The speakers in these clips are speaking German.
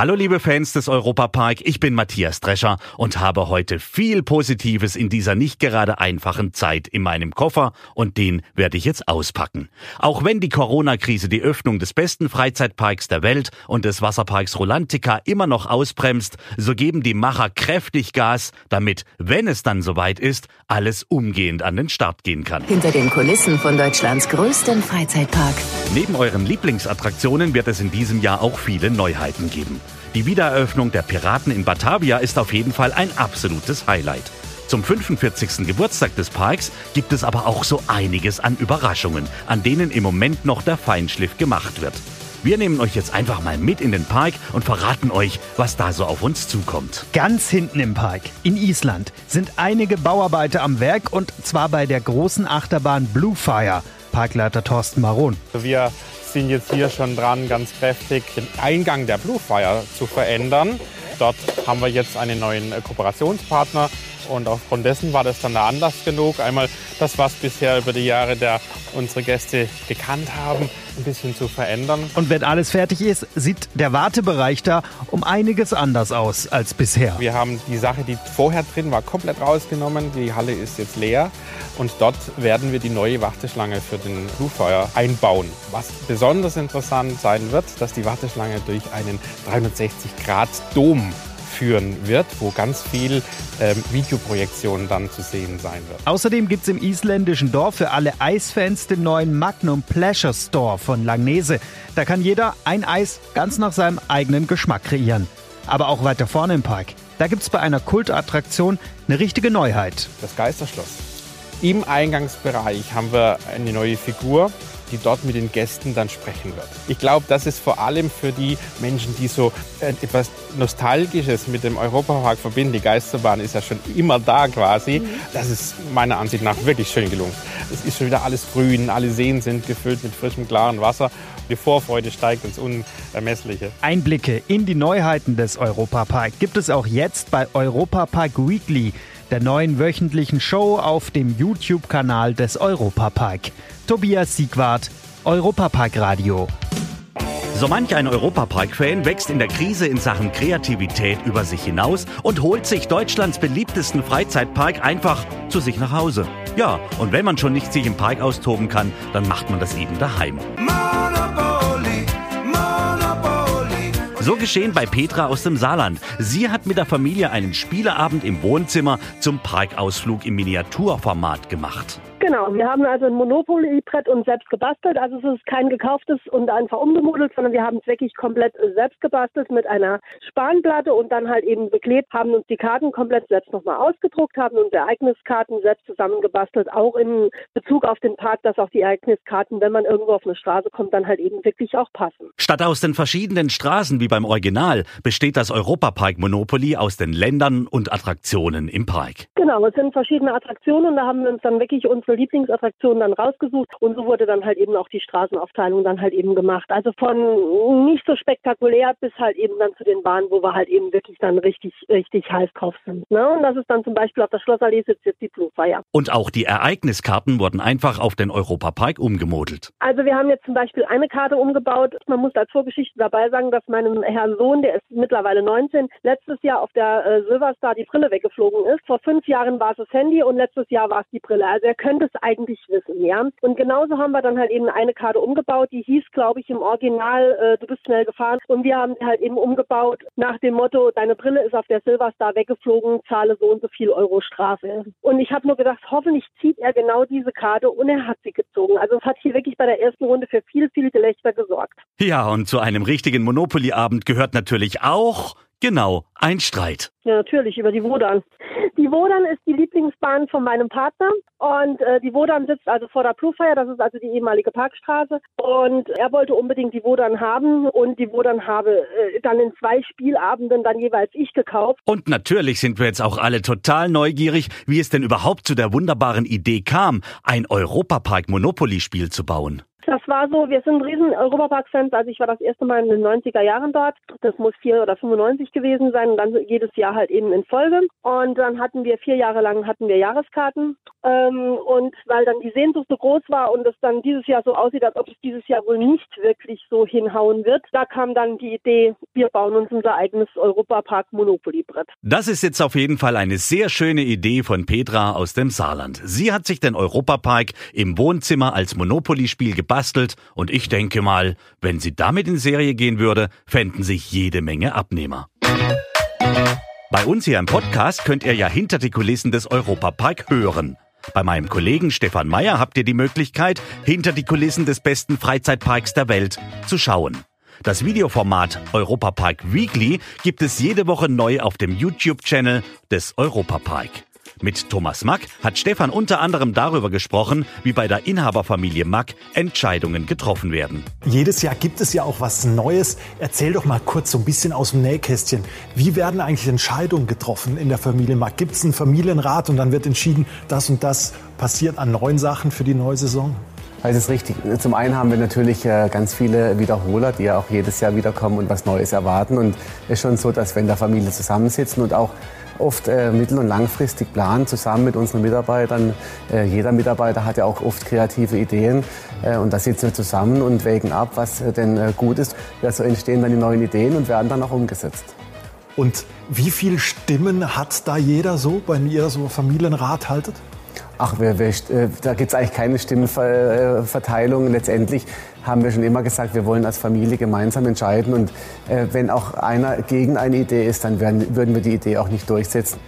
Hallo liebe Fans des Europapark, ich bin Matthias Drescher und habe heute viel Positives in dieser nicht gerade einfachen Zeit in meinem Koffer und den werde ich jetzt auspacken. Auch wenn die Corona-Krise die Öffnung des besten Freizeitparks der Welt und des Wasserparks Rolantica immer noch ausbremst, so geben die Macher kräftig Gas, damit, wenn es dann soweit ist, alles umgehend an den Start gehen kann. Hinter den Kulissen von Deutschlands größtem Freizeitpark. Neben euren Lieblingsattraktionen wird es in diesem Jahr auch viele Neuheiten geben. Die Wiedereröffnung der Piraten in Batavia ist auf jeden Fall ein absolutes Highlight. Zum 45. Geburtstag des Parks gibt es aber auch so einiges an Überraschungen, an denen im Moment noch der Feinschliff gemacht wird. Wir nehmen euch jetzt einfach mal mit in den Park und verraten euch, was da so auf uns zukommt. Ganz hinten im Park, in Island, sind einige Bauarbeiter am Werk und zwar bei der großen Achterbahn Bluefire. Parkleiter Thorsten Maron. Wir sind jetzt hier schon dran, ganz kräftig den Eingang der Bluefire zu verändern. Dort haben wir jetzt einen neuen Kooperationspartner und aufgrund dessen war das dann der Anlass genug, einmal das, was bisher über die Jahre der unsere Gäste gekannt haben, ein bisschen zu verändern. Und wenn alles fertig ist, sieht der Wartebereich da um einiges anders aus als bisher. Wir haben die Sache, die vorher drin war, komplett rausgenommen. Die Halle ist jetzt leer und dort werden wir die neue Warteschlange für den Bluefeuer einbauen. Was besonders interessant sein wird, dass die Warteschlange durch einen 360-Grad-Dom führen wird, wo ganz viel ähm, Videoprojektion dann zu sehen sein wird. Außerdem gibt es im isländischen Dorf für alle Eisfans den neuen Magnum Pleasure Store von Langnese. Da kann jeder ein Eis ganz nach seinem eigenen Geschmack kreieren. Aber auch weiter vorne im Park. Da gibt es bei einer Kultattraktion eine richtige Neuheit. Das Geisterschloss. Im Eingangsbereich haben wir eine neue Figur, die dort mit den Gästen dann sprechen wird. Ich glaube, das ist vor allem für die Menschen, die so äh, etwas Nostalgisches mit dem Europapark verbinden. Die Geisterbahn ist ja schon immer da quasi. Mhm. Das ist meiner Ansicht nach wirklich schön gelungen. Es ist schon wieder alles grün, alle Seen sind gefüllt mit frischem, klaren Wasser. Die Vorfreude steigt ins Unermessliche. Einblicke in die Neuheiten des Europapark gibt es auch jetzt bei Europapark Weekly der neuen wöchentlichen Show auf dem YouTube-Kanal des Europapark. Tobias Siegwart, Europapark Radio. So manch ein Europapark-Fan wächst in der Krise in Sachen Kreativität über sich hinaus und holt sich Deutschlands beliebtesten Freizeitpark einfach zu sich nach Hause. Ja, und wenn man schon nicht sich im Park austoben kann, dann macht man das eben daheim. So geschehen bei Petra aus dem Saarland. Sie hat mit der Familie einen Spieleabend im Wohnzimmer zum Parkausflug im Miniaturformat gemacht. Genau, wir haben also ein Monopoly-Brett uns selbst gebastelt. Also es ist kein gekauftes und einfach umgemodelt, sondern wir haben es wirklich komplett selbst gebastelt mit einer Spanplatte und dann halt eben beklebt, haben uns die Karten komplett selbst nochmal ausgedruckt, haben uns Ereigniskarten selbst zusammengebastelt, auch in Bezug auf den Park, dass auch die Ereigniskarten, wenn man irgendwo auf eine Straße kommt, dann halt eben wirklich auch passen. Statt aus den verschiedenen Straßen wie beim Original besteht das Europapark Monopoly aus den Ländern und Attraktionen im Park. Genau, es sind verschiedene Attraktionen und da haben wir uns dann wirklich unsere unsere Lieblingsattraktionen dann rausgesucht und so wurde dann halt eben auch die Straßenaufteilung dann halt eben gemacht. Also von nicht so spektakulär bis halt eben dann zu den Bahnen, wo wir halt eben wirklich dann richtig, richtig heiß drauf sind. Ne? Und das ist dann zum Beispiel auf der Schlossallee sitzt jetzt die Blue Fire. Und auch die Ereigniskarten wurden einfach auf den Europapark umgemodelt. Also wir haben jetzt zum Beispiel eine Karte umgebaut. Man muss als Vorgeschichte dabei sagen, dass meinem Herrn Sohn, der ist mittlerweile 19, letztes Jahr auf der äh, Silverstar die Brille weggeflogen ist. Vor fünf Jahren war es das Handy und letztes Jahr war es die Brille. Also er könnte es eigentlich wissen, ja. Und genauso haben wir dann halt eben eine Karte umgebaut, die hieß, glaube ich, im Original, äh, du bist schnell gefahren. Und wir haben halt eben umgebaut nach dem Motto, deine Brille ist auf der Silverstar weggeflogen, zahle so und so viel Euro Strafe. Und ich habe nur gedacht, hoffentlich zieht er genau diese Karte und er hat sie gezogen. Also es hat hier wirklich bei der ersten Runde für viel, viel Gelächter gesorgt. Ja, und zu einem richtigen Monopoly-Abend gehört natürlich auch Genau, ein Streit. Ja, natürlich, über die Wodan. Die Wodan ist die Lieblingsbahn von meinem Partner und äh, die Wodan sitzt also vor der Plufeier, das ist also die ehemalige Parkstraße und er wollte unbedingt die Wodan haben und die Wodan habe äh, dann in zwei Spielabenden dann jeweils ich gekauft. Und natürlich sind wir jetzt auch alle total neugierig, wie es denn überhaupt zu der wunderbaren Idee kam, ein Europapark Monopoly Spiel zu bauen. Das war so, wir sind riesen Europapark-Fans. Also ich war das erste Mal in den 90er Jahren dort. Das muss 4 oder 95 gewesen sein und dann jedes Jahr halt eben in Folge. Und dann hatten wir vier Jahre lang hatten wir Jahreskarten. Ähm, und weil dann die Sehnsucht so groß war und es dann dieses Jahr so aussieht, als ob es dieses Jahr wohl nicht wirklich so hinhauen wird, da kam dann die Idee, wir bauen uns unser eigenes Europapark Monopoly-Brett. Das ist jetzt auf jeden Fall eine sehr schöne Idee von Petra aus dem Saarland. Sie hat sich den Europapark im Wohnzimmer als Monopoly-Spiel gebastelt gebastelt und ich denke mal, wenn sie damit in Serie gehen würde, fänden sich jede Menge Abnehmer. Bei uns hier im Podcast könnt ihr ja hinter die Kulissen des Europapark hören. Bei meinem Kollegen Stefan Meyer habt ihr die Möglichkeit, hinter die Kulissen des besten Freizeitparks der Welt zu schauen. Das Videoformat Europapark Weekly gibt es jede Woche neu auf dem YouTube-Channel des Europapark. Mit Thomas Mack hat Stefan unter anderem darüber gesprochen, wie bei der Inhaberfamilie Mack Entscheidungen getroffen werden. Jedes Jahr gibt es ja auch was Neues. Erzähl doch mal kurz so ein bisschen aus dem Nähkästchen. Wie werden eigentlich Entscheidungen getroffen in der Familie Mack? Gibt es einen Familienrat und dann wird entschieden, das und das passiert an neuen Sachen für die neue Saison? Das ist richtig. Zum einen haben wir natürlich äh, ganz viele Wiederholer, die ja auch jedes Jahr wiederkommen und was Neues erwarten. Und es ist schon so, dass wenn da Familie zusammensitzen und auch oft äh, mittel- und langfristig planen, zusammen mit unseren Mitarbeitern. Äh, jeder Mitarbeiter hat ja auch oft kreative Ideen. Äh, und da sitzen wir zusammen und wägen ab, was äh, denn äh, gut ist. Ja, so entstehen dann die neuen Ideen und werden dann auch umgesetzt. Und wie viele Stimmen hat da jeder so, wenn ihr so Familienrat haltet? Ach, wir, wir, äh, da gibt es eigentlich keine Stimmenverteilung. Letztendlich haben wir schon immer gesagt, wir wollen als Familie gemeinsam entscheiden. Und äh, wenn auch einer gegen eine Idee ist, dann werden, würden wir die Idee auch nicht durchsetzen.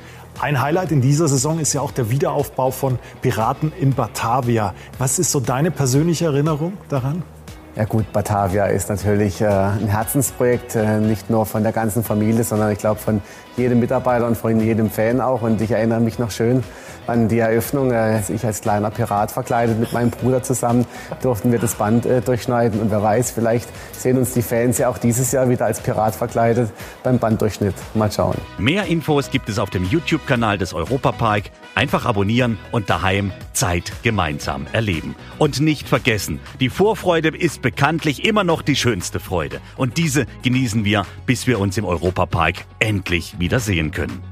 Ein Highlight in dieser Saison ist ja auch der Wiederaufbau von Piraten in Batavia. Was ist so deine persönliche Erinnerung daran? Ja gut, Batavia ist natürlich äh, ein Herzensprojekt, äh, nicht nur von der ganzen Familie, sondern ich glaube von jedem Mitarbeiter und von jedem Fan auch. Und ich erinnere mich noch schön an die Eröffnung. Äh, ich als kleiner Pirat verkleidet mit meinem Bruder zusammen durften wir das Band äh, durchschneiden. Und wer weiß, vielleicht sehen uns die Fans ja auch dieses Jahr wieder als Pirat verkleidet beim Banddurchschnitt. Mal schauen. Mehr Infos gibt es auf dem YouTube-Kanal des Europapark. Einfach abonnieren und daheim Zeit gemeinsam erleben. Und nicht vergessen, die Vorfreude ist bekanntlich immer noch die schönste Freude. Und diese genießen wir, bis wir uns im Europapark endlich wiedersehen können.